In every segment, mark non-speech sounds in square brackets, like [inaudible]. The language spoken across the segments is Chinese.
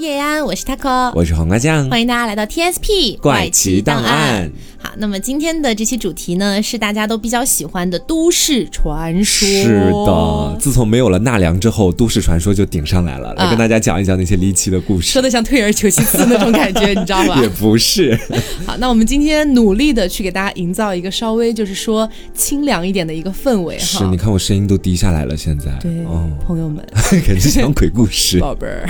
叶安，我是 taco，我是黄瓜酱，欢迎大家来到 TSP 怪奇档案。好，那么今天的这期主题呢，是大家都比较喜欢的都市传说。是的，自从没有了纳凉之后，都市传说就顶上来了，来跟大家讲一讲那些离奇的故事。说的像退而求其次那种感觉，[laughs] 你知道吧？也不是。好，那我们今天努力的去给大家营造一个稍微就是说清凉一点的一个氛围哈。是，你看我声音都低下来了，现在。对，哦朋友们，[laughs] 感觉像鬼故事。宝贝儿，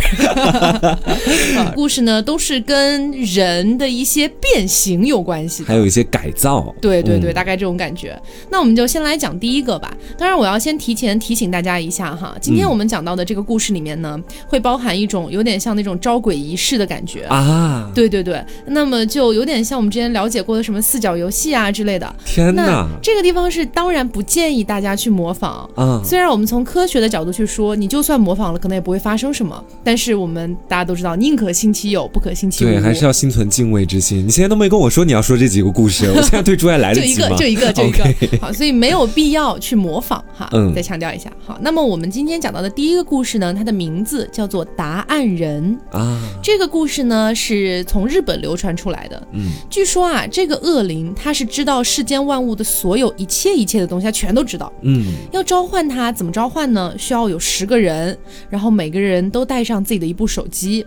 [laughs] [laughs] 故事呢都是跟人的一些变形有关系，还有一些改造。对对对，大概这种感觉。那我们就先来讲第一个吧。当然，我要先提前提醒大家一下哈，今天我们讲到的这个故事里面呢，会包含一种有点像那种招鬼仪式的感觉啊。对对对，那么就有点像我们之前了解过的什么四角游戏啊之类的。天哪，这个地方是当然不建议大家去模仿啊。虽然我们从科学的角度去说，你就算模仿了，可能也不会发生什么。但是我们大家都知道，宁可信其有，不可信其无。对，还是要心存敬畏之心。你现在都没跟我说你要说这几个故事，我现在对朱爱来 [laughs] 就一个，就一个，就一个。[laughs] 好，所以没有必要去模仿哈。嗯，再强调一下。好，那么我们今天讲到的第一个故事呢，它的名字叫做《答案人》啊。这个故事呢是从日本流传出来的。嗯，据说啊，这个恶灵他是知道世间万物的所有一切一切的东西，他全都知道。嗯，要召唤他，怎么召唤呢？需要有十个人，然后每个人都带上自己的一部手机。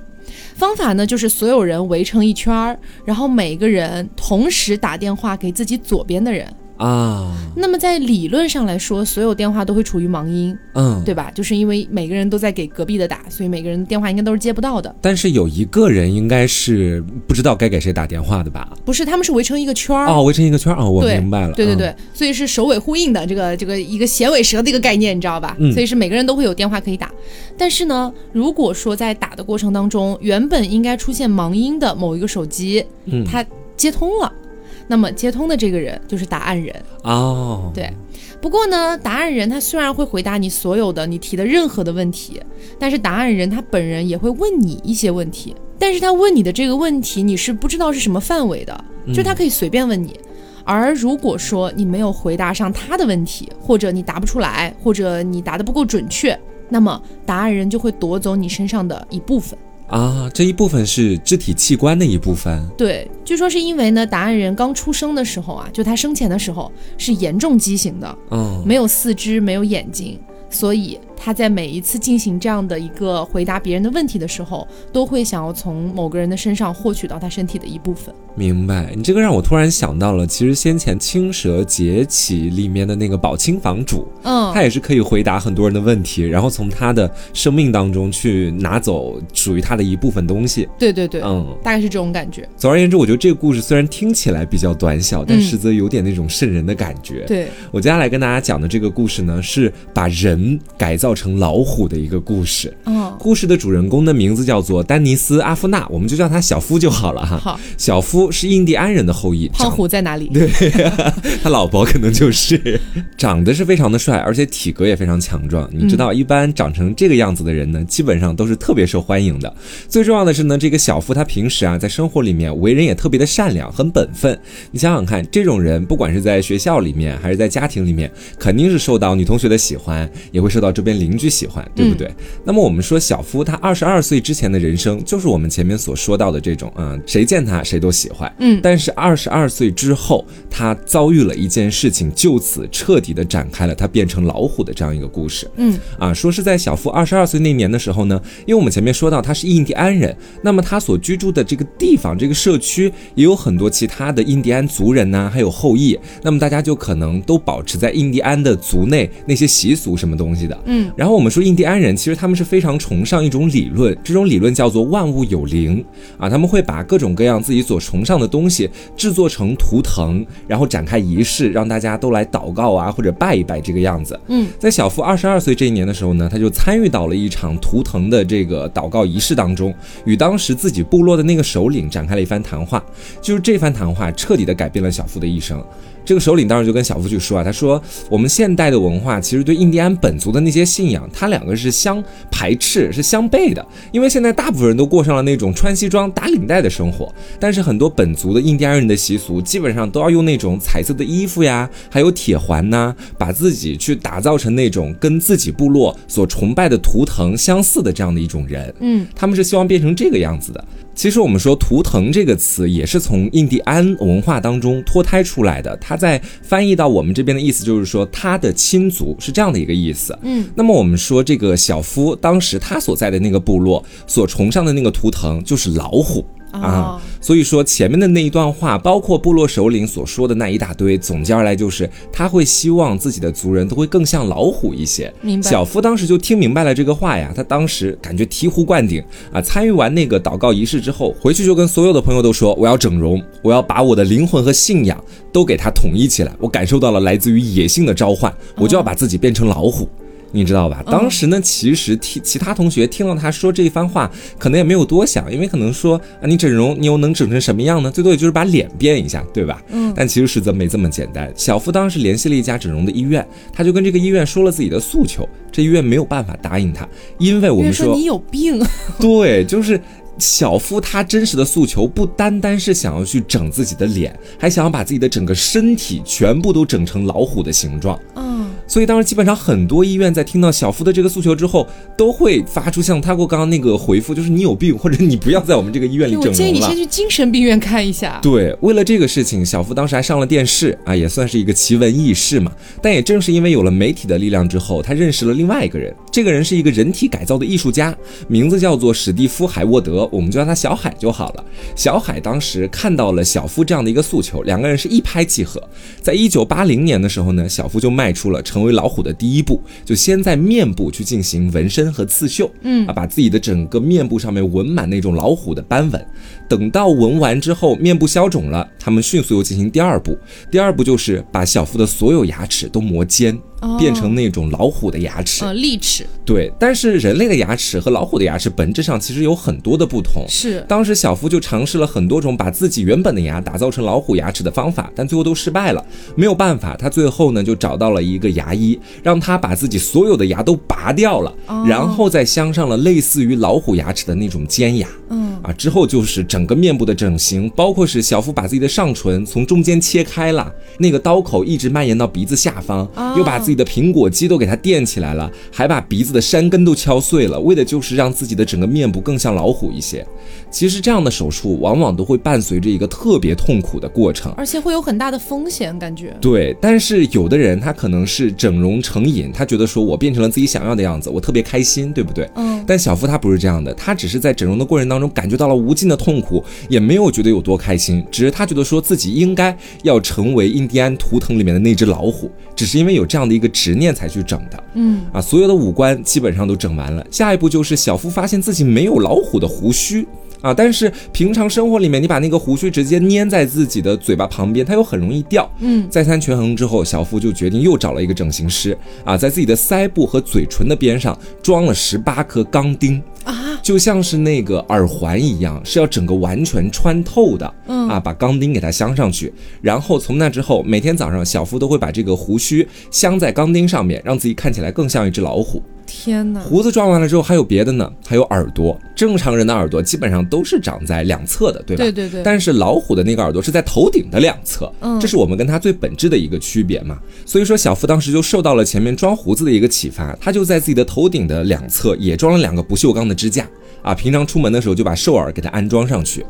方法呢，就是所有人围成一圈儿，然后每个人同时打电话给自己左边的人。啊，那么在理论上来说，所有电话都会处于盲音，嗯，对吧？就是因为每个人都在给隔壁的打，所以每个人电话应该都是接不到的。但是有一个人应该是不知道该给谁打电话的吧？不是，他们是围成一个圈儿哦，围成一个圈儿哦，我明白了。对对对，所以是首尾呼应的这个这个一个衔尾蛇的一个概念，你知道吧？所以是每个人都会有电话可以打。但是呢，如果说在打的过程当中，原本应该出现盲音的某一个手机，它接通了。那么接通的这个人就是答案人哦，对。不过呢，答案人他虽然会回答你所有的你提的任何的问题，但是答案人他本人也会问你一些问题。但是他问你的这个问题，你是不知道是什么范围的，就他可以随便问你。而如果说你没有回答上他的问题，或者你答不出来，或者你答的不够准确，那么答案人就会夺走你身上的一部分。啊，这一部分是肢体器官的一部分。对，据说是因为呢，答案人刚出生的时候啊，就他生前的时候是严重畸形的，嗯，没有四肢，没有眼睛，所以。他在每一次进行这样的一个回答别人的问题的时候，都会想要从某个人的身上获取到他身体的一部分。明白，你这个让我突然想到了，其实先前《青蛇劫起》里面的那个宝清房主，嗯，他也是可以回答很多人的问题，然后从他的生命当中去拿走属于他的一部分东西。对对对，嗯，大概是这种感觉。总而言之，我觉得这个故事虽然听起来比较短小，但实则有点那种瘆人的感觉。对我接下来跟大家讲的这个故事呢，是把人改造。成老虎的一个故事。嗯，故事的主人公的名字叫做丹尼斯·阿夫纳，我们就叫他小夫就好了哈。好，小夫是印第安人的后裔。胖虎在哪里？对，[laughs] 他老婆可能就是长得是非常的帅，而且体格也非常强壮。你知道，一般长成这个样子的人呢，基本上都是特别受欢迎的。最重要的是呢，这个小夫他平时啊，在生活里面为人也特别的善良，很本分。你想想看，这种人不管是在学校里面还是在家庭里面，肯定是受到女同学的喜欢，也会受到这边。邻居喜欢，对不对？那么我们说小夫他二十二岁之前的人生，就是我们前面所说到的这种，嗯，谁见他谁都喜欢，嗯。但是二十二岁之后，他遭遇了一件事情，就此彻底的展开了他变成老虎的这样一个故事，嗯。啊，说是在小夫二十二岁那年的时候呢，因为我们前面说到他是印第安人，那么他所居住的这个地方这个社区也有很多其他的印第安族人呐，还有后裔，那么大家就可能都保持在印第安的族内那些习俗什么东西的，嗯。然后我们说印第安人其实他们是非常崇尚一种理论，这种理论叫做万物有灵啊，他们会把各种各样自己所崇尚的东西制作成图腾，然后展开仪式，让大家都来祷告啊或者拜一拜这个样子。嗯，在小夫二十二岁这一年的时候呢，他就参与到了一场图腾的这个祷告仪式当中，与当时自己部落的那个首领展开了一番谈话，就是这番谈话彻底的改变了小夫的一生。这个首领当时就跟小夫去说啊，他说我们现代的文化其实对印第安本族的那些信仰，他两个是相排斥、是相悖的。因为现在大部分人都过上了那种穿西装打领带的生活，但是很多本族的印第安人的习俗基本上都要用那种彩色的衣服呀，还有铁环呐，把自己去打造成那种跟自己部落所崇拜的图腾相似的这样的一种人。嗯，他们是希望变成这个样子的。其实我们说“图腾”这个词也是从印第安文化当中脱胎出来的，它在翻译到我们这边的意思就是说他的亲族是这样的一个意思。嗯，那么我们说这个小夫当时他所在的那个部落所崇尚的那个图腾就是老虎。啊，所以说前面的那一段话，包括部落首领所说的那一大堆，总结而来就是他会希望自己的族人都会更像老虎一些。明白。小夫当时就听明白了这个话呀，他当时感觉醍醐灌顶啊！参与完那个祷告仪式之后，回去就跟所有的朋友都说：“我要整容，我要把我的灵魂和信仰都给他统一起来。我感受到了来自于野性的召唤，我就要把自己变成老虎。”你知道吧？当时呢，其实听其他同学听到他说这一番话，可能也没有多想，因为可能说啊，你整容，你又能整成什么样呢？最多也就是把脸变一下，对吧？嗯。但其实实则没这么简单。小夫当时联系了一家整容的医院，他就跟这个医院说了自己的诉求，这医院没有办法答应他，因为我们说你有病。[laughs] 对，就是小夫他真实的诉求不单单是想要去整自己的脸，还想要把自己的整个身体全部都整成老虎的形状。嗯。所以当时基本上很多医院在听到小夫的这个诉求之后，都会发出像他过刚刚那个回复，就是你有病，或者你不要在我们这个医院里整容了。我建议你先去精神病院看一下。对，为了这个事情，小夫当时还上了电视啊，也算是一个奇闻异事嘛。但也正是因为有了媒体的力量之后，他认识了另外一个人，这个人是一个人体改造的艺术家，名字叫做史蒂夫·海沃德，我们就叫他小海就好了。小海当时看到了小夫这样的一个诉求，两个人是一拍即合。在一九八零年的时候呢，小夫就迈出了。成为老虎的第一步，就先在面部去进行纹身和刺绣，嗯啊，把自己的整个面部上面纹满那种老虎的斑纹。等到纹完之后，面部消肿了，他们迅速又进行第二步。第二步就是把小夫的所有牙齿都磨尖。变成那种老虎的牙齿，呃，利齿。对，但是人类的牙齿和老虎的牙齿本质上其实有很多的不同。是，当时小夫就尝试了很多种把自己原本的牙打造成老虎牙齿的方法，但最后都失败了。没有办法，他最后呢就找到了一个牙医，让他把自己所有的牙都拔掉了，然后再镶上了类似于老虎牙齿的那种尖牙。嗯，啊，之后就是整个面部的整形，包括是小夫把自己的上唇从中间切开了，那个刀口一直蔓延到鼻子下方，又把自己。的苹果肌都给它垫起来了，还把鼻子的山根都敲碎了，为的就是让自己的整个面部更像老虎一些。其实这样的手术往往都会伴随着一个特别痛苦的过程，而且会有很大的风险，感觉。对，但是有的人他可能是整容成瘾，他觉得说我变成了自己想要的样子，我特别开心，对不对？嗯。但小夫他不是这样的，他只是在整容的过程当中感觉到了无尽的痛苦，也没有觉得有多开心，只是他觉得说自己应该要成为印第安图腾里面的那只老虎，只是因为有这样的一个。执念才去整的，嗯啊，所有的五官基本上都整完了，下一步就是小夫发现自己没有老虎的胡须啊，但是平常生活里面你把那个胡须直接粘在自己的嘴巴旁边，它又很容易掉，嗯，再三权衡之后，小夫就决定又找了一个整形师啊，在自己的腮部和嘴唇的边上装了十八颗钢钉。啊，就像是那个耳环一样，是要整个完全穿透的。嗯啊，把钢钉给它镶上去，然后从那之后，每天早上小夫都会把这个胡须镶在钢钉上面，让自己看起来更像一只老虎。天哪！胡子装完了之后还有别的呢，还有耳朵。正常人的耳朵基本上都是长在两侧的，对吧？对对对。但是老虎的那个耳朵是在头顶的两侧，嗯，这是我们跟它最本质的一个区别嘛。所以说小夫当时就受到了前面装胡子的一个启发，他就在自己的头顶的两侧也装了两个不锈钢的支架啊，平常出门的时候就把兽耳给它安装上去，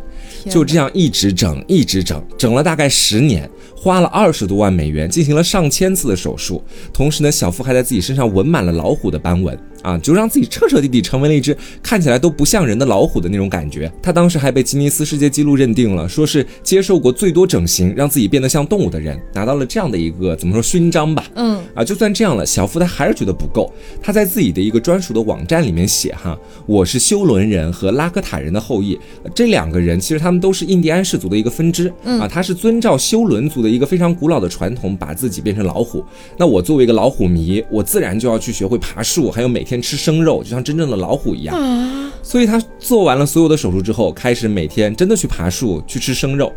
就这样一直整，一直整，整了大概十年。花了二十多万美元，进行了上千次的手术，同时呢，小夫还在自己身上纹满了老虎的斑纹。啊，就让自己彻彻底底成为了一只看起来都不像人的老虎的那种感觉。他当时还被吉尼斯世界纪录认定了，说是接受过最多整形，让自己变得像动物的人，拿到了这样的一个怎么说勋章吧。嗯，啊，就算这样了，小夫他还是觉得不够。他在自己的一个专属的网站里面写哈，我是修伦人和拉科塔人的后裔，这两个人其实他们都是印第安氏族的一个分支。嗯，啊，他是遵照修伦族的一个非常古老的传统，把自己变成老虎。那我作为一个老虎迷，我自然就要去学会爬树，还有每天。天吃生肉，就像真正的老虎一样。所以他做完了所有的手术之后，开始每天真的去爬树，去吃生肉。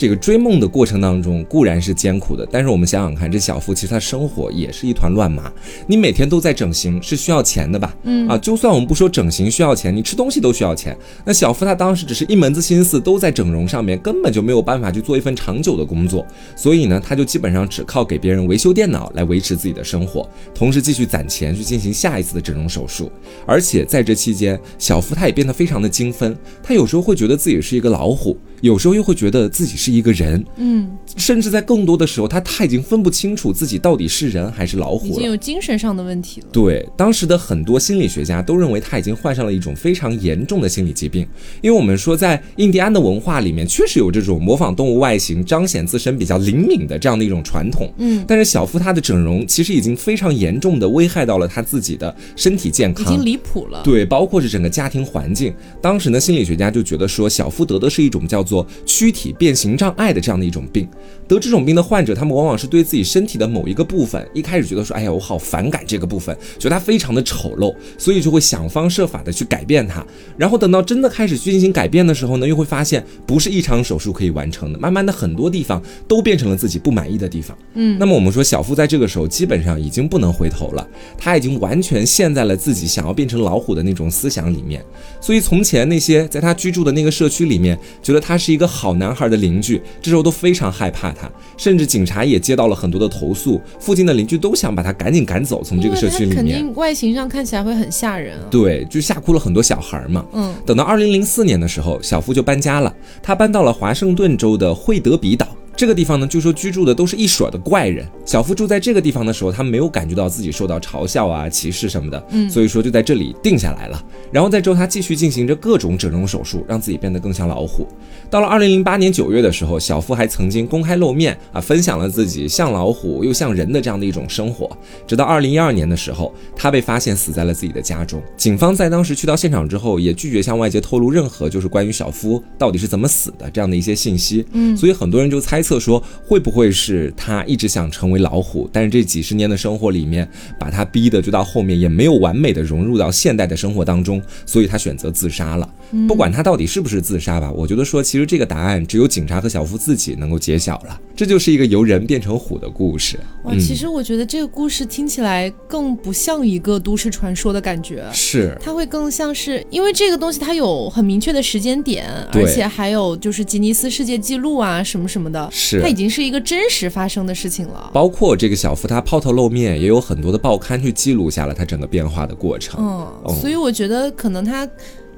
这个追梦的过程当中固然是艰苦的，但是我们想想看，这小付其实他生活也是一团乱麻。你每天都在整形，是需要钱的吧？嗯啊，就算我们不说整形需要钱，你吃东西都需要钱。那小付他当时只是一门子心思都在整容上面，根本就没有办法去做一份长久的工作，所以呢，他就基本上只靠给别人维修电脑来维持自己的生活，同时继续攒钱去进行下一次的整容手术。而且在这期间，小付他也变得非常的精分，他有时候会觉得自己是一个老虎。有时候又会觉得自己是一个人，嗯，甚至在更多的时候，他他已经分不清楚自己到底是人还是老虎了，已经有精神上的问题了。对，当时的很多心理学家都认为他已经患上了一种非常严重的心理疾病，因为我们说在印第安的文化里面确实有这种模仿动物外形、彰显自身比较灵敏的这样的一种传统，嗯，但是小夫他的整容其实已经非常严重的危害到了他自己的身体健康，已经离谱了。对，包括是整个家庭环境。当时呢，心理学家就觉得说小夫得的是一种叫。做躯体变形障碍的这样的一种病，得这种病的患者，他们往往是对自己身体的某一个部分，一开始觉得说，哎呀，我好反感这个部分，觉得它非常的丑陋，所以就会想方设法的去改变它。然后等到真的开始去进行改变的时候呢，又会发现不是一场手术可以完成的。慢慢的，很多地方都变成了自己不满意的地方。嗯，那么我们说，小付在这个时候基本上已经不能回头了，他已经完全陷在了自己想要变成老虎的那种思想里面。所以从前那些在他居住的那个社区里面，觉得他。是一个好男孩的邻居，这时候都非常害怕他，甚至警察也接到了很多的投诉，附近的邻居都想把他赶紧赶走，从这个社区里面。肯定外形上看起来会很吓人啊。对，就吓哭了很多小孩嘛。嗯，等到二零零四年的时候，小夫就搬家了，他搬到了华盛顿州的惠德比岛。这个地方呢，据说居住的都是一水的怪人。小夫住在这个地方的时候，他没有感觉到自己受到嘲笑啊、歧视什么的，嗯，所以说就在这里定下来了。然后在之后，他继续进行着各种整容手术，让自己变得更像老虎。到了二零零八年九月的时候，小夫还曾经公开露面啊，分享了自己像老虎又像人的这样的一种生活。直到二零一二年的时候，他被发现死在了自己的家中。警方在当时去到现场之后，也拒绝向外界透露任何就是关于小夫到底是怎么死的这样的一些信息。嗯，所以很多人就猜测。说会不会是他一直想成为老虎，但是这几十年的生活里面，把他逼的就到后面也没有完美的融入到现代的生活当中，所以他选择自杀了。不管他到底是不是自杀吧，我觉得说其实这个答案只有警察和小夫自己能够揭晓了。这就是一个由人变成虎的故事。哇，其实我觉得这个故事听起来更不像一个都市传说的感觉，是它会更像是因为这个东西它有很明确的时间点，而且还有就是吉尼斯世界纪录啊什么什么的。是，它已经是一个真实发生的事情了。包括这个小夫他抛头露面，也有很多的报刊去记录下了他整个变化的过程。嗯，所以我觉得可能他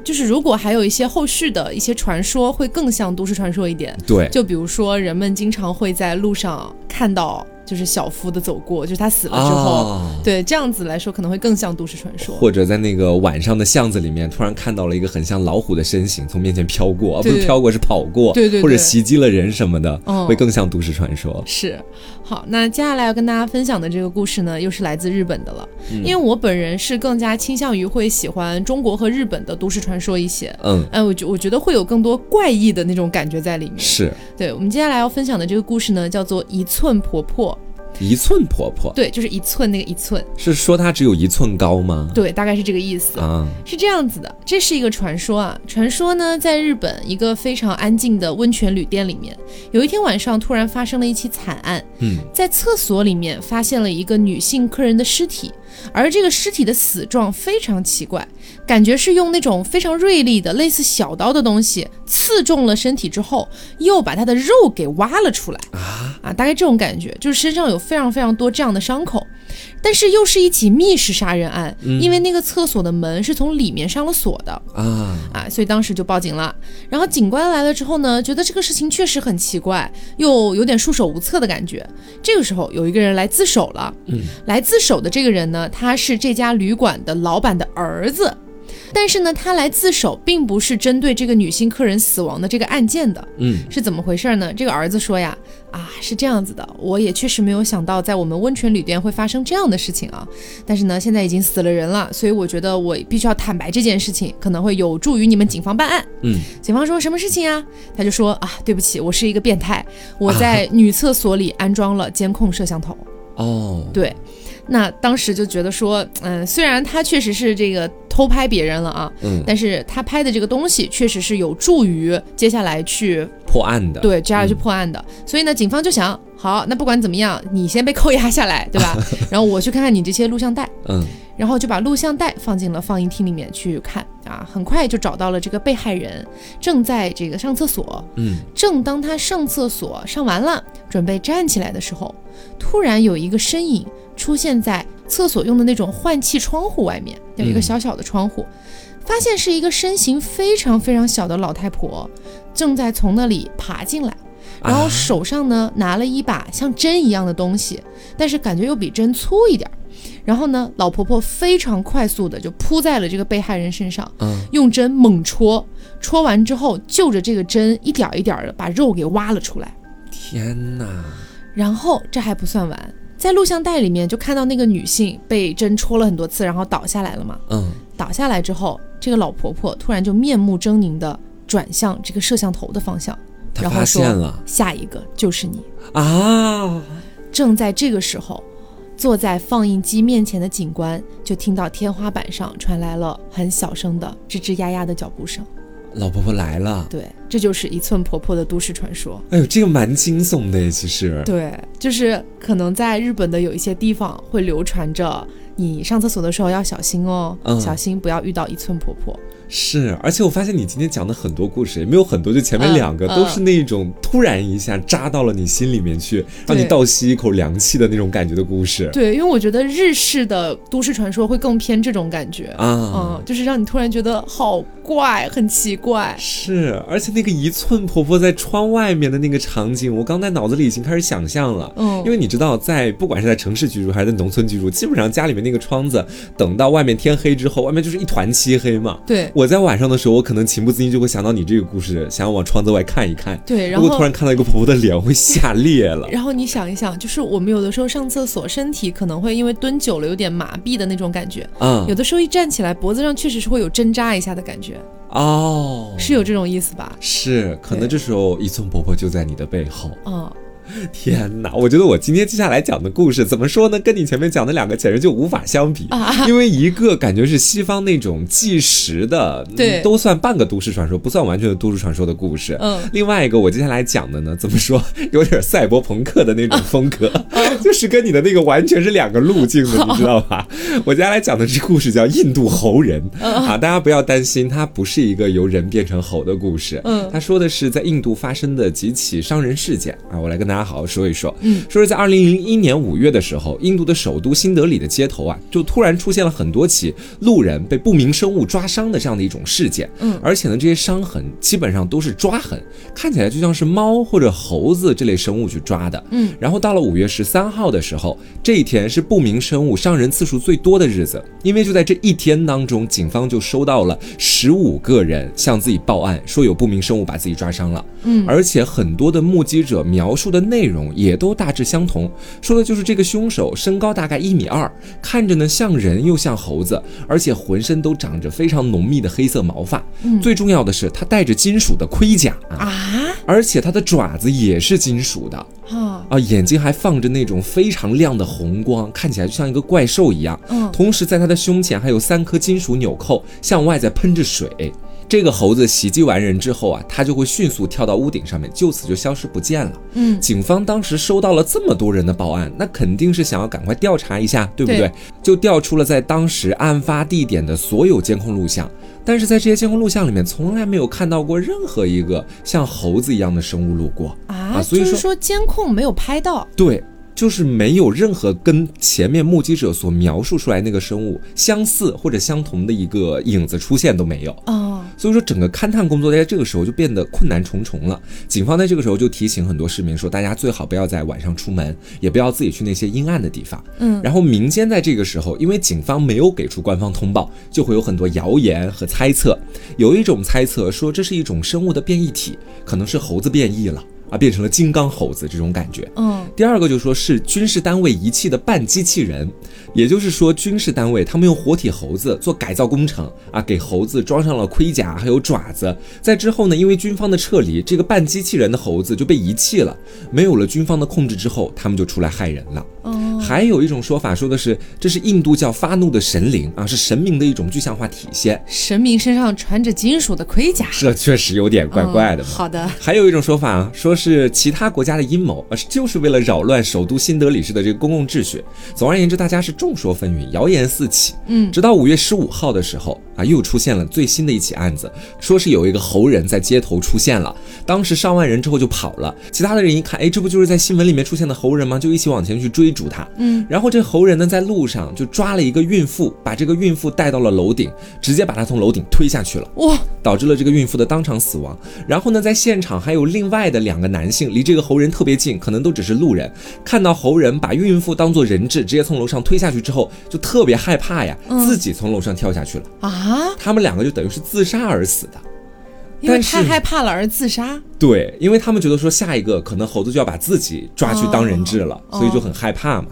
就是如果还有一些后续的一些传说，会更像都市传说一点。对，就比如说人们经常会在路上看到。就是小夫的走过，就是他死了之后，对这样子来说可能会更像都市传说。或者在那个晚上的巷子里面，突然看到了一个很像老虎的身形从面前飘过，不是飘过是跑过，对对，或者袭击了人什么的，会更像都市传说。是，好，那接下来要跟大家分享的这个故事呢，又是来自日本的了。因为我本人是更加倾向于会喜欢中国和日本的都市传说一些。嗯，哎，我觉我觉得会有更多怪异的那种感觉在里面。是，对我们接下来要分享的这个故事呢，叫做一寸婆婆。一寸婆婆，对，就是一寸那个一寸，是说她只有一寸高吗？对，大概是这个意思啊，是这样子的，这是一个传说啊。传说呢，在日本一个非常安静的温泉旅店里面，有一天晚上突然发生了一起惨案，嗯，在厕所里面发现了一个女性客人的尸体。而这个尸体的死状非常奇怪，感觉是用那种非常锐利的、类似小刀的东西刺中了身体之后，又把他的肉给挖了出来啊啊！大概这种感觉，就是身上有非常非常多这样的伤口。但是又是一起密室杀人案，因为那个厕所的门是从里面上了锁的啊啊，所以当时就报警了。然后警官来了之后呢，觉得这个事情确实很奇怪，又有点束手无策的感觉。这个时候有一个人来自首了，嗯，来自首的这个人呢，他是这家旅馆的老板的儿子。但是呢，他来自首并不是针对这个女性客人死亡的这个案件的，嗯，是怎么回事呢？这个儿子说呀，啊，是这样子的，我也确实没有想到在我们温泉旅店会发生这样的事情啊。但是呢，现在已经死了人了，所以我觉得我必须要坦白这件事情，可能会有助于你们警方办案。嗯，警方说什么事情啊？他就说啊，对不起，我是一个变态，我在女厕所里安装了监控摄像头。哦，对。那当时就觉得说，嗯，虽然他确实是这个偷拍别人了啊，嗯，但是他拍的这个东西确实是有助于接下来去破案的。对，接下来去破案的。所以呢，警方就想，好，那不管怎么样，你先被扣押下来，对吧？[laughs] 然后我去看看你这些录像带。嗯。然后就把录像带放进了放映厅里面去看啊，很快就找到了这个被害人，正在这个上厕所。嗯。正当他上厕所上完了，准备站起来的时候，突然有一个身影出现在厕所用的那种换气窗户外面，有一个小小的窗户。发现是一个身形非常非常小的老太婆，正在从那里爬进来，然后手上呢拿了一把像针一样的东西，但是感觉又比针粗一点。然后呢，老婆婆非常快速的就扑在了这个被害人身上，用针猛戳，戳完之后就着这个针一点一点的把肉给挖了出来。天哪！然后这还不算完。在录像带里面就看到那个女性被针戳了很多次，然后倒下来了嘛。嗯，倒下来之后，这个老婆婆突然就面目狰狞的转向这个摄像头的方向，然后说：“下一个就是你啊！”正在这个时候，坐在放映机面前的警官就听到天花板上传来了很小声的吱吱呀呀的脚步声。老婆婆来了，对，这就是一寸婆婆的都市传说。哎呦，这个蛮惊悚的，其实。对，就是可能在日本的有一些地方会流传着，你上厕所的时候要小心哦，小心不要遇到一寸婆婆。是，而且我发现你今天讲的很多故事也没有很多，就前面两个都是那种突然一下扎到了你心里面去，让你倒吸一口凉气的那种感觉的故事。对，因为我觉得日式的都市传说会更偏这种感觉啊，嗯，就是让你突然觉得好怪，很奇怪。是，而且那个一寸婆婆在窗外面的那个场景，我刚在脑子里已经开始想象了。嗯，因为你知道，在不管是在城市居住还是在农村居住，基本上家里面那个窗子，等到外面天黑之后，外面就是一团漆黑嘛。对。我在晚上的时候，我可能情不自禁就会想到你这个故事，想要往窗子外看一看。对，然后突然看到一个婆婆的脸，会吓裂了。[laughs] 然后你想一想，就是我们有的时候上厕所，身体可能会因为蹲久了有点麻痹的那种感觉。嗯，有的时候一站起来，脖子上确实是会有针扎一下的感觉。哦，是有这种意思吧？是，可能这时候一寸婆婆就在你的背后。嗯。[laughs] 天哪！我觉得我今天接下来讲的故事怎么说呢？跟你前面讲的两个简直就无法相比，因为一个感觉是西方那种纪实的，[laughs] 对，都算半个都市传说，不算完全的都市传说的故事。嗯，另外一个我接下来讲的呢，怎么说，有点赛博朋克的那种风格，[laughs] 就是跟你的那个完全是两个路径的，你知道吧？我接下来讲的这故事叫《印度猴人》啊，大家不要担心，它不是一个由人变成猴的故事。嗯，他说的是在印度发生的几起伤人事件啊，我来跟大家。好好说一说，嗯，说是在二零零一年五月的时候，印度的首都新德里的街头啊，就突然出现了很多起路人被不明生物抓伤的这样的一种事件，嗯，而且呢，这些伤痕基本上都是抓痕，看起来就像是猫或者猴子这类生物去抓的，嗯，然后到了五月十三号的时候，这一天是不明生物伤人次数最多的日子，因为就在这一天当中，警方就收到了十五个人向自己报案，说有不明生物把自己抓伤了，嗯，而且很多的目击者描述的内容也都大致相同，说的就是这个凶手身高大概一米二，看着呢像人又像猴子，而且浑身都长着非常浓密的黑色毛发。嗯，最重要的是他带着金属的盔甲啊，而且他的爪子也是金属的啊啊，眼睛还放着那种非常亮的红光，看起来就像一个怪兽一样。嗯，同时在他的胸前还有三颗金属纽扣，向外在喷着水。这个猴子袭击完人之后啊，它就会迅速跳到屋顶上面，就此就消失不见了。嗯，警方当时收到了这么多人的报案，那肯定是想要赶快调查一下，对不对？就调出了在当时案发地点的所有监控录像，但是在这些监控录像里面，从来没有看到过任何一个像猴子一样的生物路过啊，所以说监控没有拍到。对。就是没有任何跟前面目击者所描述出来那个生物相似或者相同的一个影子出现都没有哦，所以说整个勘探工作在这个时候就变得困难重重了。警方在这个时候就提醒很多市民说，大家最好不要在晚上出门，也不要自己去那些阴暗的地方。嗯，然后民间在这个时候，因为警方没有给出官方通报，就会有很多谣言和猜测。有一种猜测说，这是一种生物的变异体，可能是猴子变异了。啊，变成了金刚猴子这种感觉。嗯，第二个就说是军事单位仪器的半机器人，也就是说军事单位他们用活体猴子做改造工程啊，给猴子装上了盔甲还有爪子，在之后呢，因为军方的撤离，这个半机器人的猴子就被遗弃了，没有了军方的控制之后，他们就出来害人了。哦，还有一种说法说的是，这是印度教发怒的神灵啊，是神明的一种具象化体现。神明身上穿着金属的盔甲，这确实有点怪怪的。好的，还有一种说法啊，说是其他国家的阴谋，而是就是为了扰乱首都新德里市的这个公共秩序。总而言之，大家是众说纷纭，谣言四起。嗯，直到五月十五号的时候啊，又出现了最新的一起案子，说是有一个猴人在街头出现了，当时上万人之后就跑了，其他的人一看，哎，这不就是在新闻里面出现的猴人吗？就一起往前去追逐他。嗯，然后这猴人呢，在路上就抓了一个孕妇，把这个孕妇带到了楼顶，直接把她从楼顶推下去了，哇，导致了这个孕妇的当场死亡。然后呢，在现场还有另外的两个男性，离这个猴人特别近，可能都只是路人，看到猴人把孕妇当做人质，直接从楼上推下去之后，就特别害怕呀，自己从楼上跳下去了啊。他们两个就等于是自杀而死的，因为太害怕了而自杀。对，因为他们觉得说下一个可能猴子就要把自己抓去当人质了，所以就很害怕嘛。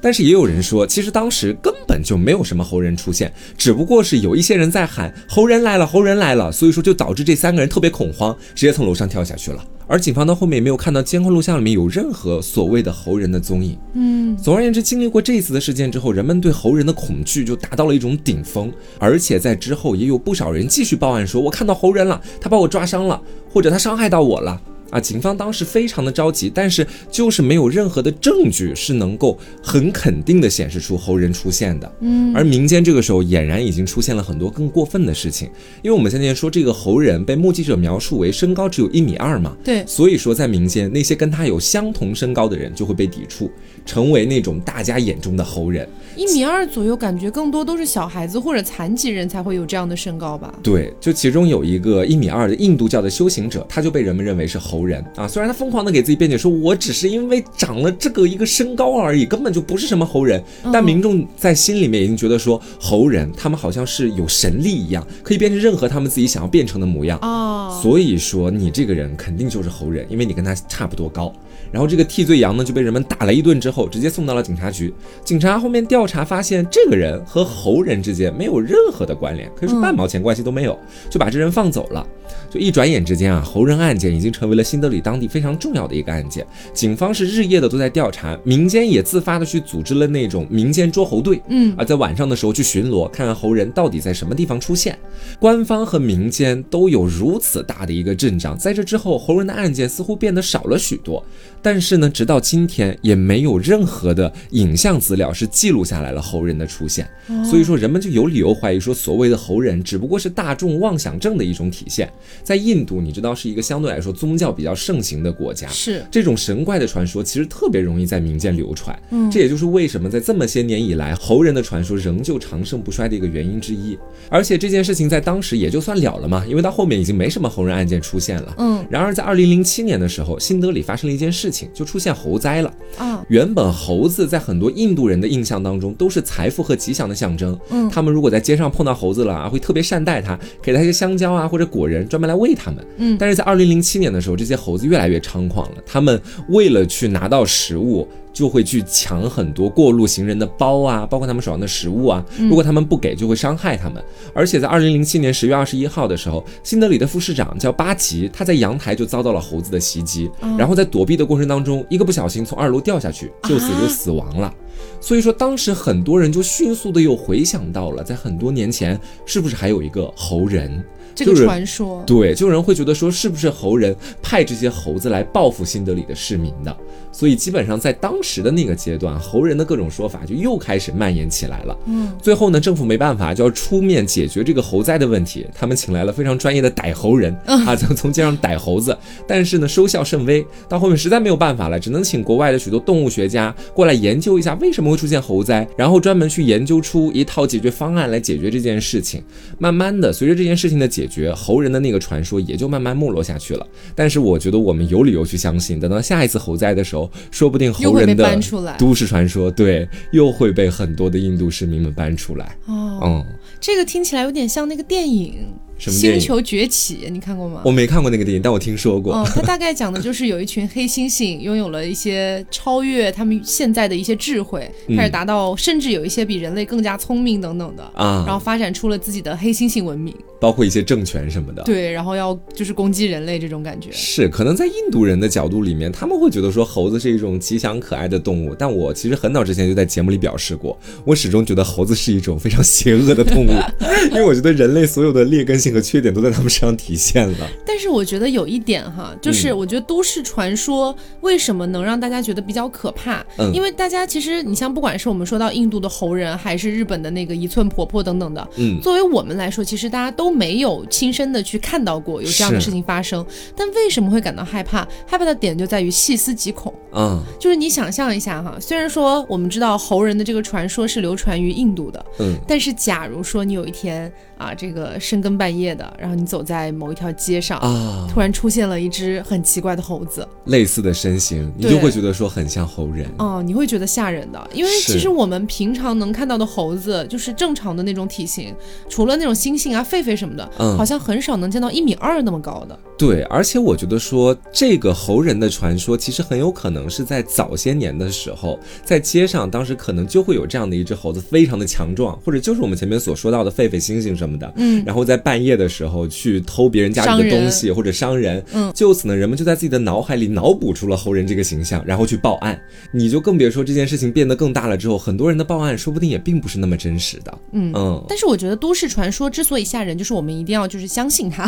但是也有人说，其实当时根本就没有什么猴人出现，只不过是有一些人在喊猴人来了，猴人来了，所以说就导致这三个人特别恐慌，直接从楼上跳下去了。而警方到后面也没有看到监控录像里面有任何所谓的猴人的踪影。嗯，总而言之，经历过这一次的事件之后，人们对猴人的恐惧就达到了一种顶峰，而且在之后也有不少人继续报案说，我看到猴人了，他把我抓伤了，或者他伤害到我了。啊，警方当时非常的着急，但是就是没有任何的证据是能够很肯定的显示出猴人出现的。嗯，而民间这个时候俨然已经出现了很多更过分的事情，因为我们先前说这个猴人被目击者描述为身高只有一米二嘛，对，所以说在民间那些跟他有相同身高的人就会被抵触，成为那种大家眼中的猴人。一米二左右，感觉更多都是小孩子或者残疾人才会有这样的身高吧？对，就其中有一个一米二的印度教的修行者，他就被人们认为是猴。人啊，虽然他疯狂的给自己辩解说，我只是因为长了这个一个身高而已，根本就不是什么猴人。但民众在心里面已经觉得说，猴人他们好像是有神力一样，可以变成任何他们自己想要变成的模样哦。所以说你这个人肯定就是猴人，因为你跟他差不多高。然后这个替罪羊呢就被人们打了一顿之后，直接送到了警察局。警察后面调查发现，这个人和猴人之间没有任何的关联，可以说半毛钱关系都没有，就把这人放走了。就一转眼之间啊，猴人案件已经成为了新德里当地非常重要的一个案件。警方是日夜的都在调查，民间也自发的去组织了那种民间捉猴队，嗯，啊，在晚上的时候去巡逻，看看猴人到底在什么地方出现。官方和民间都有如此大的一个阵仗，在这之后，猴人的案件似乎变得少了许多。但是呢，直到今天也没有任何的影像资料是记录下来了猴人的出现，所以说人们就有理由怀疑说，所谓的猴人只不过是大众妄想症的一种体现。在印度，你知道是一个相对来说宗教比较盛行的国家，是这种神怪的传说其实特别容易在民间流传，嗯，这也就是为什么在这么些年以来，猴人的传说仍旧长盛不衰的一个原因之一。而且这件事情在当时也就算了了嘛，因为到后面已经没什么猴人案件出现了，嗯。然而在二零零七年的时候，新德里发生了一件事。就出现猴灾了啊！原本猴子在很多印度人的印象当中都是财富和吉祥的象征。嗯，他们如果在街上碰到猴子了啊，会特别善待它，给它一些香蕉啊或者果仁，专门来喂它们。嗯，但是在二零零七年的时候，这些猴子越来越猖狂了。他们为了去拿到食物。就会去抢很多过路行人的包啊，包括他们手上的食物啊。如果他们不给，就会伤害他们。而且在二零零七年十月二十一号的时候，新德里的副市长叫巴吉，他在阳台就遭到了猴子的袭击，然后在躲避的过程当中，一个不小心从二楼掉下去，就此就死亡了。所以说，当时很多人就迅速的又回想到了，在很多年前，是不是还有一个猴人？这个传说，对，就有人会觉得说，是不是猴人派这些猴子来报复新德里的市民的？所以基本上在当时的那个阶段，猴人的各种说法就又开始蔓延起来了。嗯，最后呢，政府没办法，就要出面解决这个猴灾的问题。他们请来了非常专业的逮猴人啊，从 [laughs] 从街上逮猴子，但是呢，收效甚微。到后面实在没有办法了，只能请国外的许多动物学家过来研究一下为什么会出现猴灾，然后专门去研究出一套解决方案来解决这件事情。慢慢的，随着这件事情的解决，猴人的那个传说也就慢慢没落下去了。但是我觉得我们有理由去相信，等到下一次猴灾的时候。说不定猴人的都市传说，对，又会被很多的印度市民们搬出来。哦，嗯，这个听起来有点像那个电影。星球崛起，你看过吗？我没看过那个电影，但我听说过。嗯，它大概讲的就是有一群黑猩猩拥有了一些超越他们现在的一些智慧，开始达到甚至有一些比人类更加聪明等等的啊，然后发展出了自己的黑猩猩文明，包括一些政权什么的。对，然后要就是攻击人类这种感觉。是，可能在印度人的角度里面，他们会觉得说猴子是一种吉祥可爱的动物，但我其实很早之前就在节目里表示过，我始终觉得猴子是一种非常邪恶的动物，[laughs] 因为我觉得人类所有的劣根性和缺点都在他们身。上体现了，[laughs] 但是我觉得有一点哈，就是我觉得都市传说为什么能让大家觉得比较可怕？嗯，因为大家其实你像不管是我们说到印度的猴人，还是日本的那个一寸婆婆等等的，嗯，作为我们来说，其实大家都没有亲身的去看到过有这样的事情发生。但为什么会感到害怕？害怕的点就在于细思极恐。嗯，就是你想象一下哈，虽然说我们知道猴人的这个传说是流传于印度的，嗯，但是假如说你有一天。啊，这个深更半夜的，然后你走在某一条街上啊，突然出现了一只很奇怪的猴子，类似的身形，你就会觉得说很像猴人哦，你会觉得吓人的，因为其实我们平常能看到的猴子就是正常的那种体型，除了那种猩猩啊、狒狒什么的，嗯，好像很少能见到一米二那么高的。对，而且我觉得说这个猴人的传说，其实很有可能是在早些年的时候，在街上，当时可能就会有这样的一只猴子，非常的强壮，或者就是我们前面所说到的狒狒、猩猩什么的，嗯，然后在半夜的时候去偷别人家里的东西或者伤人，嗯，就此呢，人们就在自己的脑海里脑补出了猴人这个形象，然后去报案。你就更别说这件事情变得更大了之后，很多人的报案说不定也并不是那么真实的，嗯嗯。但是我觉得都市传说之所以吓人，就是我们一定要就是相信它，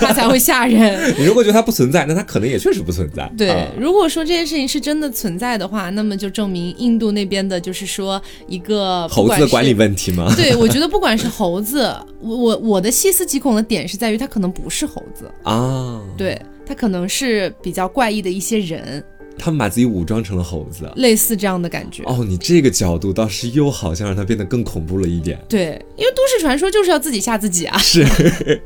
它才会吓人。[laughs] 你如果觉得它不存在，那它可能也确实不存在。对，如果说这件事情是真的存在的话，那么就证明印度那边的就是说一个猴子的管理问题吗？对，我觉得不管是猴子，我我我的细思极恐的点是在于它可能不是猴子啊，对，它可能是比较怪异的一些人。他们把自己武装成了猴子，类似这样的感觉。哦，你这个角度倒是又好像让它变得更恐怖了一点。对，因为都市传说就是要自己吓自己啊。是。[laughs]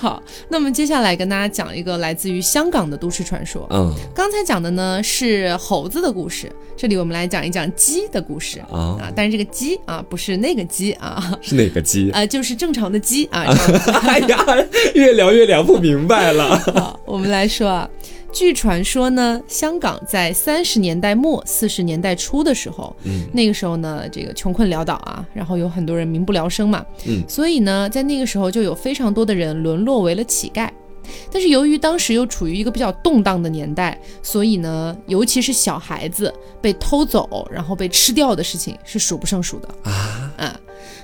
好，那么接下来跟大家讲一个来自于香港的都市传说。嗯，刚才讲的呢是猴子的故事，这里我们来讲一讲鸡的故事啊。啊，但是这个鸡啊不是那个鸡啊，是哪个鸡啊？[laughs] 就是正常的鸡啊。[laughs] 哎呀，越聊越聊不明白了。好，我们来说啊。据传说呢，香港在三十年代末四十年代初的时候，嗯，那个时候呢，这个穷困潦倒啊，然后有很多人民不聊生嘛，嗯，所以呢，在那个时候就有非常多的人沦落为了乞丐。但是由于当时又处于一个比较动荡的年代，所以呢，尤其是小孩子被偷走然后被吃掉的事情是数不胜数的啊啊。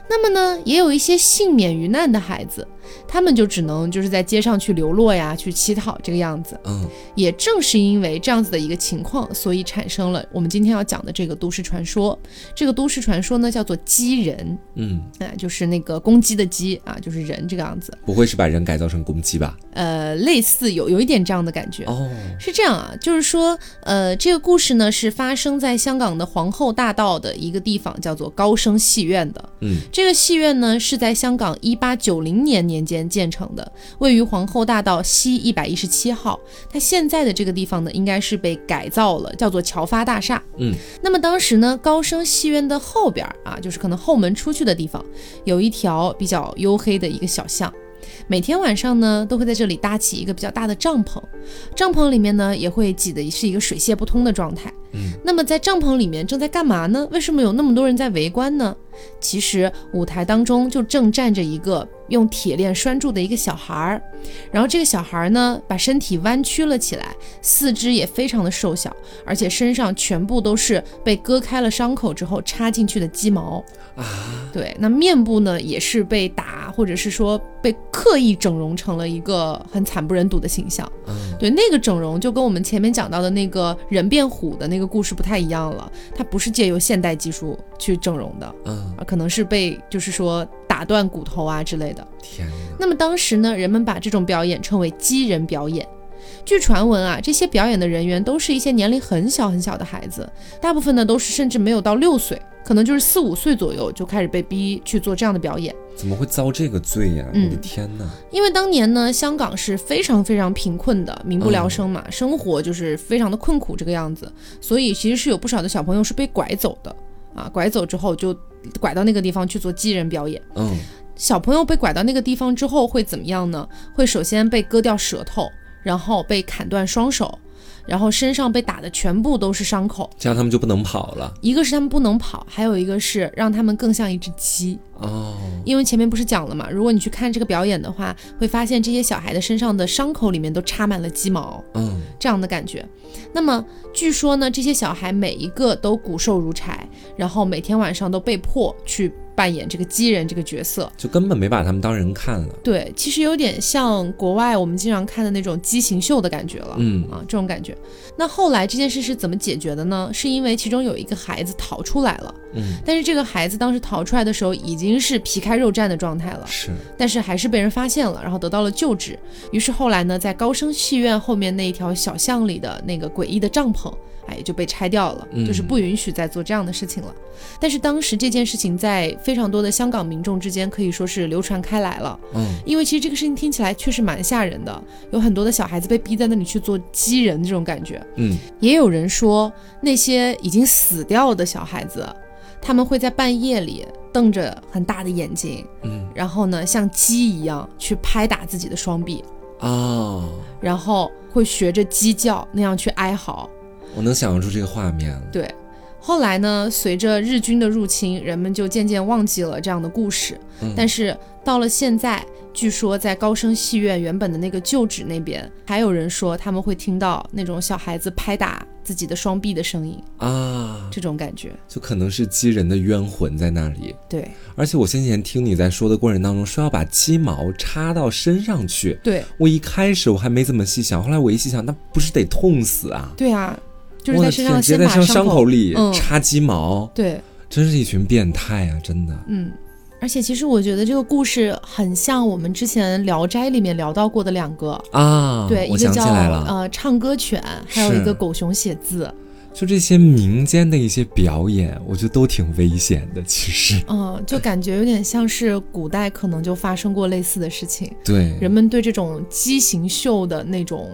那么呢，也有一些幸免于难的孩子。他们就只能就是在街上去流落呀，去乞讨这个样子。嗯，也正是因为这样子的一个情况，所以产生了我们今天要讲的这个都市传说。这个都市传说呢，叫做鸡人。嗯，啊，就是那个公鸡的鸡啊，就是人这个样子。不会是把人改造成公鸡吧？呃，类似有有一点这样的感觉。哦，是这样啊，就是说，呃，这个故事呢是发生在香港的皇后大道的一个地方，叫做高升戏院的。嗯，这个戏院呢是在香港一八九零年年。间建成的，位于皇后大道西一百一十七号。它现在的这个地方呢，应该是被改造了，叫做侨发大厦。嗯，那么当时呢，高升戏院的后边啊，就是可能后门出去的地方，有一条比较黝黑的一个小巷。每天晚上呢，都会在这里搭起一个比较大的帐篷，帐篷里面呢，也会挤的是一个水泄不通的状态。嗯，那么在帐篷里面正在干嘛呢？为什么有那么多人在围观呢？其实舞台当中就正站着一个用铁链拴住的一个小孩儿，然后这个小孩儿呢，把身体弯曲了起来，四肢也非常的瘦小，而且身上全部都是被割开了伤口之后插进去的鸡毛啊。对，那面部呢，也是被打或者是说被刻意整容成了一个很惨不忍睹的形象。嗯，对，那个整容就跟我们前面讲到的那个人变虎的那个故事不太一样了，它不是借由现代技术去整容的。嗯。啊，可能是被就是说打断骨头啊之类的。天那么当时呢，人们把这种表演称为“鸡人表演”。据传闻啊，这些表演的人员都是一些年龄很小很小的孩子，大部分呢都是甚至没有到六岁，可能就是四五岁左右就开始被逼去做这样的表演。怎么会遭这个罪呀？我的天哪！因为当年呢，香港是非常非常贫困的，民不聊生嘛，生活就是非常的困苦这个样子，所以其实是有不少的小朋友是被拐走的。啊，拐走之后就拐到那个地方去做机人表演。嗯，小朋友被拐到那个地方之后会怎么样呢？会首先被割掉舌头，然后被砍断双手。然后身上被打的全部都是伤口，这样他们就不能跑了。一个是他们不能跑，还有一个是让他们更像一只鸡哦。因为前面不是讲了嘛，如果你去看这个表演的话，会发现这些小孩的身上的伤口里面都插满了鸡毛，嗯，这样的感觉。那么据说呢，这些小孩每一个都骨瘦如柴，然后每天晚上都被迫去。扮演这个鸡人这个角色，就根本没把他们当人看了。对，其实有点像国外我们经常看的那种畸形秀的感觉了。嗯啊，这种感觉。那后来这件事是怎么解决的呢？是因为其中有一个孩子逃出来了。嗯，但是这个孩子当时逃出来的时候已经是皮开肉绽的状态了。是，但是还是被人发现了，然后得到了救治。于是后来呢，在高升戏院后面那一条小巷里的那个诡异的帐篷。也就被拆掉了，就是不允许再做这样的事情了。但是当时这件事情在非常多的香港民众之间可以说是流传开来了。嗯，因为其实这个事情听起来确实蛮吓人的，有很多的小孩子被逼在那里去做鸡人这种感觉。嗯，也有人说那些已经死掉的小孩子，他们会在半夜里瞪着很大的眼睛，嗯，然后呢像鸡一样去拍打自己的双臂啊，然后会学着鸡叫那样去哀嚎。我能想象出这个画面。对，后来呢，随着日军的入侵，人们就渐渐忘记了这样的故事。但是到了现在，据说在高升戏院原本的那个旧址那边，还有人说他们会听到那种小孩子拍打自己的双臂的声音啊，这种感觉就可能是鸡人的冤魂在那里。对，而且我先前听你在说的过程当中，说要把鸡毛插到身上去。对，我一开始我还没怎么细想，后来我一细想，那不是得痛死啊？对啊。就是在身上先把伤口里插鸡毛，对，真是一群变态啊！真的，嗯，而且其实我觉得这个故事很像我们之前《聊斋》里面聊到过的两个啊，对，一个叫呃唱歌犬，还有一个狗熊写字。就这些民间的一些表演，我觉得都挺危险的。其实，嗯，就感觉有点像是古代可能就发生过类似的事情。对，人们对这种畸形秀的那种。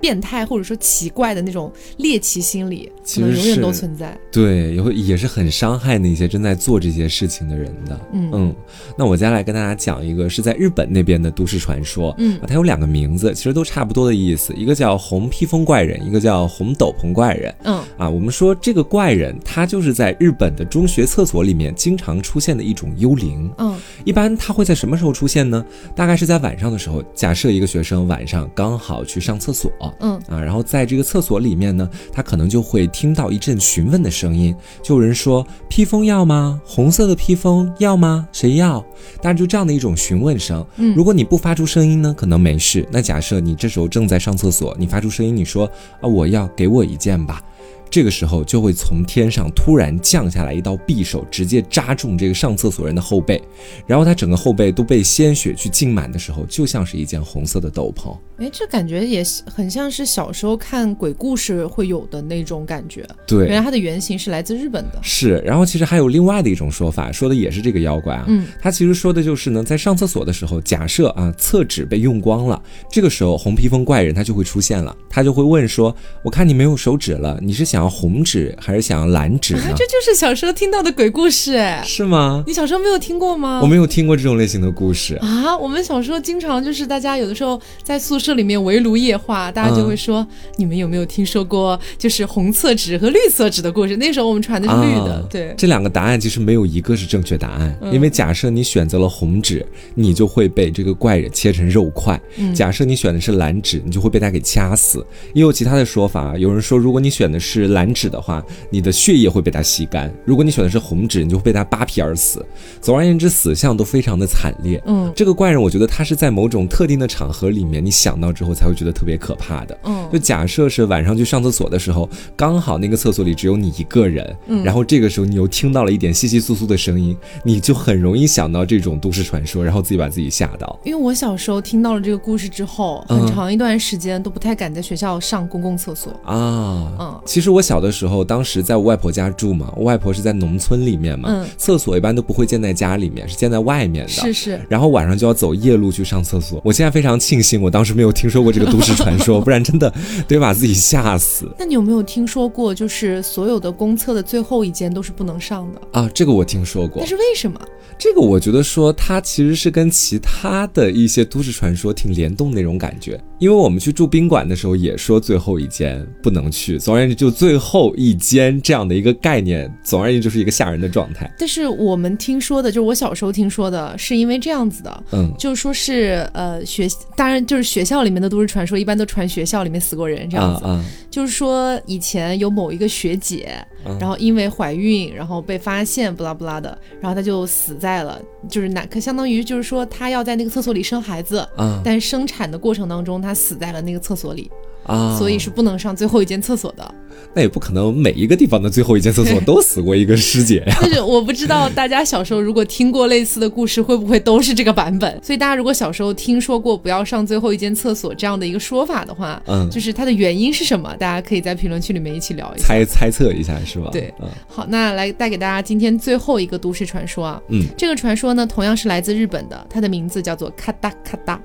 变态或者说奇怪的那种猎奇心理，可能永远都存在。对，也会也是很伤害那些正在做这些事情的人的。嗯嗯，那我接下来跟大家讲一个是在日本那边的都市传说。嗯，它有两个名字，其实都差不多的意思，一个叫红披风怪人，一个叫红斗篷怪人。嗯啊，我们说这个怪人，他就是在日本的中学厕所里面经常出现的一种幽灵。嗯，一般他会在什么时候出现呢？大概是在晚上的时候。假设一个学生晚上刚好去上厕所。嗯啊，然后在这个厕所里面呢，他可能就会听到一阵询问的声音，就有人说：“披风要吗？红色的披风要吗？谁要？”当然就这样的一种询问声。嗯，如果你不发出声音呢，可能没事。那假设你这时候正在上厕所，你发出声音，你说：“啊，我要给我一件吧。”这个时候就会从天上突然降下来一道匕首，直接扎中这个上厕所人的后背，然后他整个后背都被鲜血去浸满的时候，就像是一件红色的斗篷。哎，这感觉也很像是小时候看鬼故事会有的那种感觉。对，原来它的原型是来自日本的。是，然后其实还有另外的一种说法，说的也是这个妖怪啊。嗯，他其实说的就是呢，在上厕所的时候，假设啊厕纸被用光了，这个时候红披风怪人他就会出现了，他就会问说：“我看你没有手纸了，你是想要红纸还是想要蓝纸呢？”这就是小时候听到的鬼故事，哎，是吗？你小时候没有听过吗？我没有听过这种类型的故事啊。我们小时候经常就是大家有的时候在宿舍。里面围炉夜话，大家就会说：你们有没有听说过就是红厕纸和绿色纸的故事？那时候我们传的是绿的。对，这两个答案其实没有一个是正确答案，因为假设你选择了红纸，你就会被这个怪人切成肉块；假设你选的是蓝纸，你就会被他给掐死。也有其他的说法，有人说，如果你选的是蓝纸的话，你的血液会被它吸干；如果你选的是红纸，你就会被它扒皮而死。总而言之，死相都非常的惨烈。嗯，这个怪人，我觉得他是在某种特定的场合里面，你想。到之后才会觉得特别可怕的，嗯，就假设是晚上去上厕所的时候，刚好那个厕所里只有你一个人，嗯，然后这个时候你又听到了一点窸窸窣窣的声音，你就很容易想到这种都市传说，然后自己把自己吓到。因为我小时候听到了这个故事之后，很长一段时间都不太敢在学校上公共厕所啊，嗯，其实我我小的时候，当时在我外婆家住嘛，我外婆是在农村里面嘛，厕所一般都不会建在家里面，是建在外面的。是是。然后晚上就要走夜路去上厕所。我现在非常庆幸，我当时没有听说过这个都市传说，[laughs] 不然真的得把自己吓死。那你有没有听说过，就是所有的公厕的最后一间都是不能上的啊？这个我听说过。但是为什么？这个我觉得说它其实是跟其他的一些都市传说挺联动那种感觉，因为我们去住宾馆的时候也说最后一间不能去，总而言之就最后一间这样的一个概念，总而言之就是一个吓人的状态。但是我们听说的，就是我小时候听说的，是因为这样子的，嗯，就是说是呃学，当然就是学校里面的都市传说，一般都传学校里面死过人这样子，嗯就是说以前有某一个学姐，然后因为怀孕，然后被发现不拉不拉的，然后她就死在。了，就是男，可相当于就是说，她要在那个厕所里生孩子，嗯，但生产的过程当中，她死在了那个厕所里。啊，所以是不能上最后一间厕所的。那也不可能每一个地方的最后一间厕所都死过一个师姐呀。[laughs] 但是我不知道大家小时候如果听过类似的故事，会不会都是这个版本？[laughs] 所以大家如果小时候听说过不要上最后一间厕所这样的一个说法的话，嗯，就是它的原因是什么？大家可以在评论区里面一起聊一下，猜猜测一下是吧？对，嗯好，那来带给大家今天最后一个都市传说啊，嗯，这个传说呢同样是来自日本的，它的名字叫做咔哒咔哒。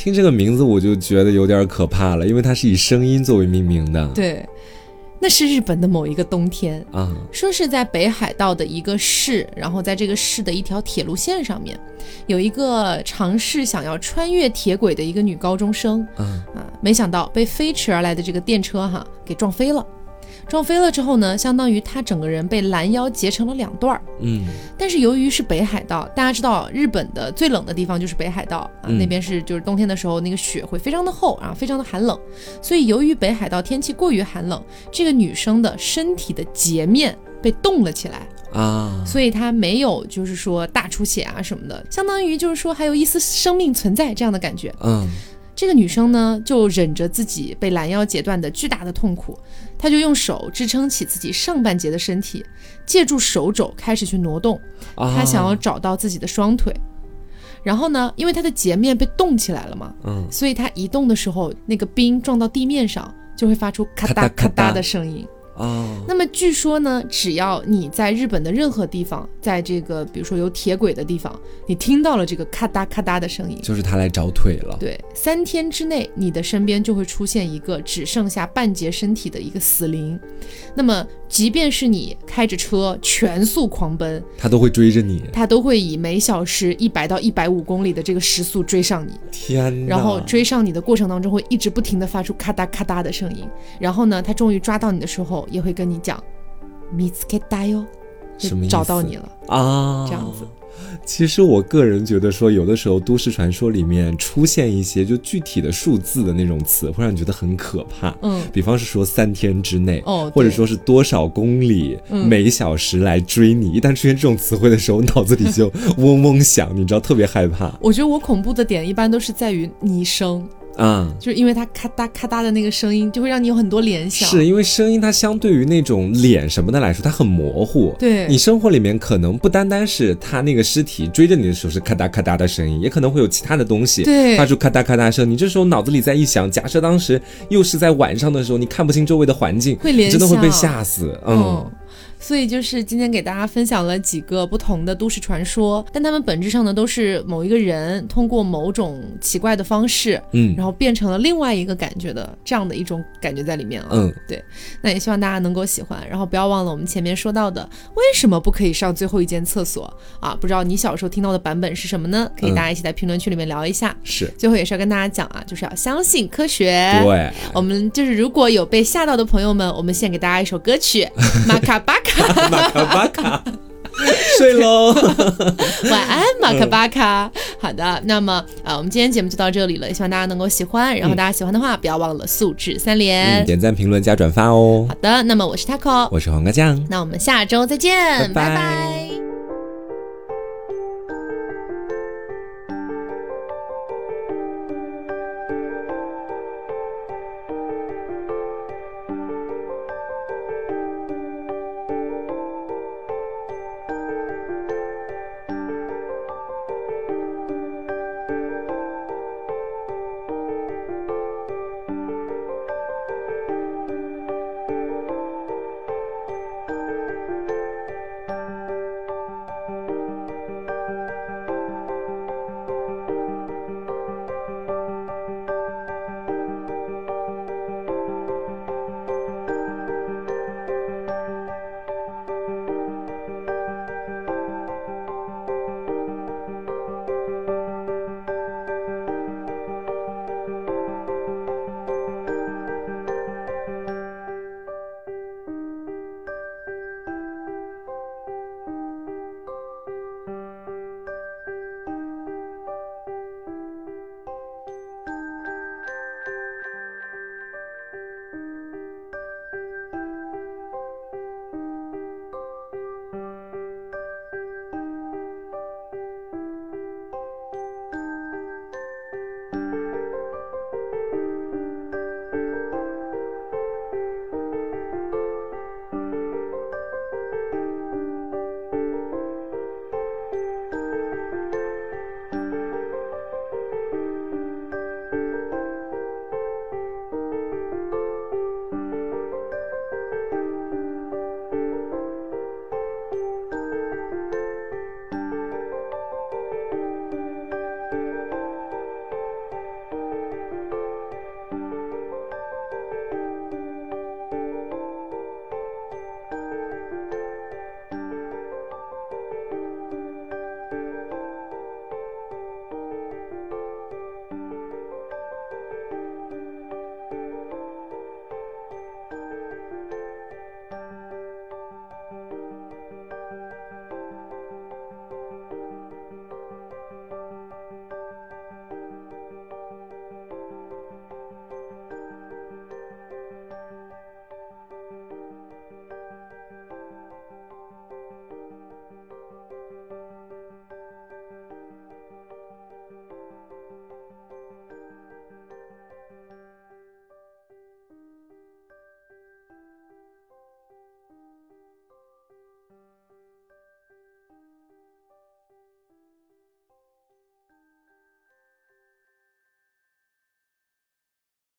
听这个名字我就觉得有点可怕了，因为它是以声音作为命名的。对，那是日本的某一个冬天啊，说是在北海道的一个市，然后在这个市的一条铁路线上面，有一个尝试想要穿越铁轨的一个女高中生，啊，没想到被飞驰而来的这个电车哈给撞飞了。撞飞了之后呢，相当于他整个人被拦腰截成了两段儿。嗯，但是由于是北海道，大家知道日本的最冷的地方就是北海道啊，那边是就是冬天的时候那个雪会非常的厚，然后非常的寒冷。所以由于北海道天气过于寒冷，这个女生的身体的截面被冻了起来啊，所以她没有就是说大出血啊什么的，相当于就是说还有一丝生命存在这样的感觉。嗯。这个女生呢，就忍着自己被拦腰截断的巨大的痛苦，她就用手支撑起自己上半截的身体，借助手肘开始去挪动，她想要找到自己的双腿。然后呢，因为她的截面被冻起来了嘛，嗯，所以她移动的时候，那个冰撞到地面上就会发出咔嗒咔嗒的声音。哦，那么据说呢，只要你在日本的任何地方，在这个比如说有铁轨的地方，你听到了这个咔嗒咔嗒的声音，就是他来找腿了。对，三天之内，你的身边就会出现一个只剩下半截身体的一个死灵。那么，即便是你开着车全速狂奔，他都会追着你，他都会以每小时一百到一百五公里的这个时速追上你。天，然后追上你的过程当中，会一直不停的发出咔嗒咔嗒的声音。然后呢，他终于抓到你的时候。也会跟你讲，miss k d a 哟，什么找到你了啊？这样子。其实我个人觉得说，有的时候都市传说里面出现一些就具体的数字的那种词，会让你觉得很可怕。嗯，比方是说三天之内，哦，或者说是多少公里每小时来追你。一旦出现这种词汇的时候，脑子里就嗡嗡响，你知道，特别害怕。我觉得我恐怖的点一般都是在于昵声。嗯，就是因为它咔嗒咔嗒的那个声音，就会让你有很多联想。是因为声音它相对于那种脸什么的来说，它很模糊。对，你生活里面可能不单单是它那个尸体追着你的时候是咔嗒咔嗒的声音，也可能会有其他的东西发出咔嗒咔嗒声。你这时候脑子里再一想，假设当时又是在晚上的时候，你看不清周围的环境，会联想，真的会被吓死。嗯。所以就是今天给大家分享了几个不同的都市传说，但他们本质上呢都是某一个人通过某种奇怪的方式，嗯，然后变成了另外一个感觉的这样的一种感觉在里面了。嗯，对。那也希望大家能够喜欢，然后不要忘了我们前面说到的为什么不可以上最后一间厕所啊？不知道你小时候听到的版本是什么呢？可以大家一起在评论区里面聊一下。是。最后也是要跟大家讲啊，就是要相信科学。对。我们就是如果有被吓到的朋友们，我们献给大家一首歌曲《马卡巴》。马卡巴卡，[laughs] 睡喽，[laughs] 晚安，马卡巴卡。好的，那么啊，我们今天节目就到这里了，希望大家能够喜欢。然后大家喜欢的话，不要忘了素质三连，点赞、评论、加转发哦。好的，那么我是 taco，我是黄瓜酱，那我们下周再见，拜拜。